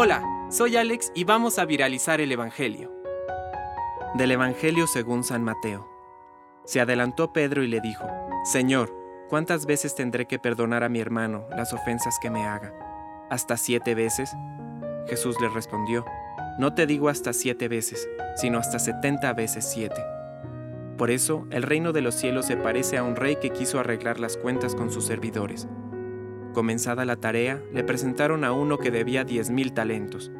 Hola, soy Alex y vamos a viralizar el Evangelio. Del Evangelio según San Mateo. Se adelantó Pedro y le dijo, Señor, ¿cuántas veces tendré que perdonar a mi hermano las ofensas que me haga? ¿Hasta siete veces? Jesús le respondió, No te digo hasta siete veces, sino hasta setenta veces siete. Por eso, el reino de los cielos se parece a un rey que quiso arreglar las cuentas con sus servidores. Comenzada la tarea, le presentaron a uno que debía diez mil talentos.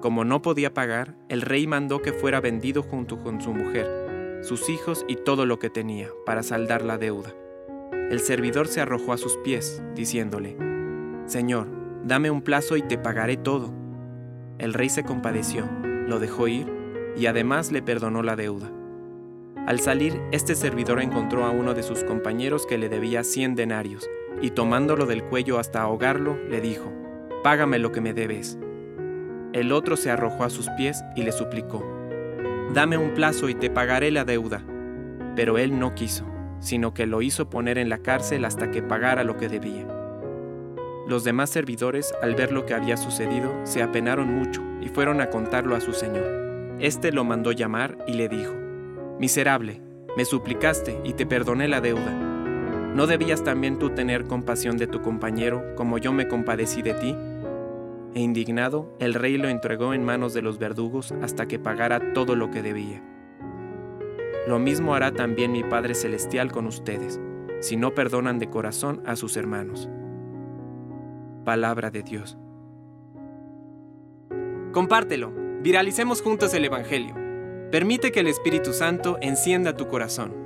Como no podía pagar, el rey mandó que fuera vendido junto con su mujer, sus hijos y todo lo que tenía, para saldar la deuda. El servidor se arrojó a sus pies, diciéndole, Señor, dame un plazo y te pagaré todo. El rey se compadeció, lo dejó ir y además le perdonó la deuda. Al salir, este servidor encontró a uno de sus compañeros que le debía cien denarios, y tomándolo del cuello hasta ahogarlo, le dijo, Págame lo que me debes. El otro se arrojó a sus pies y le suplicó, Dame un plazo y te pagaré la deuda. Pero él no quiso, sino que lo hizo poner en la cárcel hasta que pagara lo que debía. Los demás servidores, al ver lo que había sucedido, se apenaron mucho y fueron a contarlo a su señor. Este lo mandó llamar y le dijo, Miserable, me suplicaste y te perdoné la deuda. ¿No debías también tú tener compasión de tu compañero como yo me compadecí de ti? E indignado, el rey lo entregó en manos de los verdugos hasta que pagara todo lo que debía. Lo mismo hará también mi Padre Celestial con ustedes, si no perdonan de corazón a sus hermanos. Palabra de Dios. Compártelo, viralicemos juntos el Evangelio. Permite que el Espíritu Santo encienda tu corazón.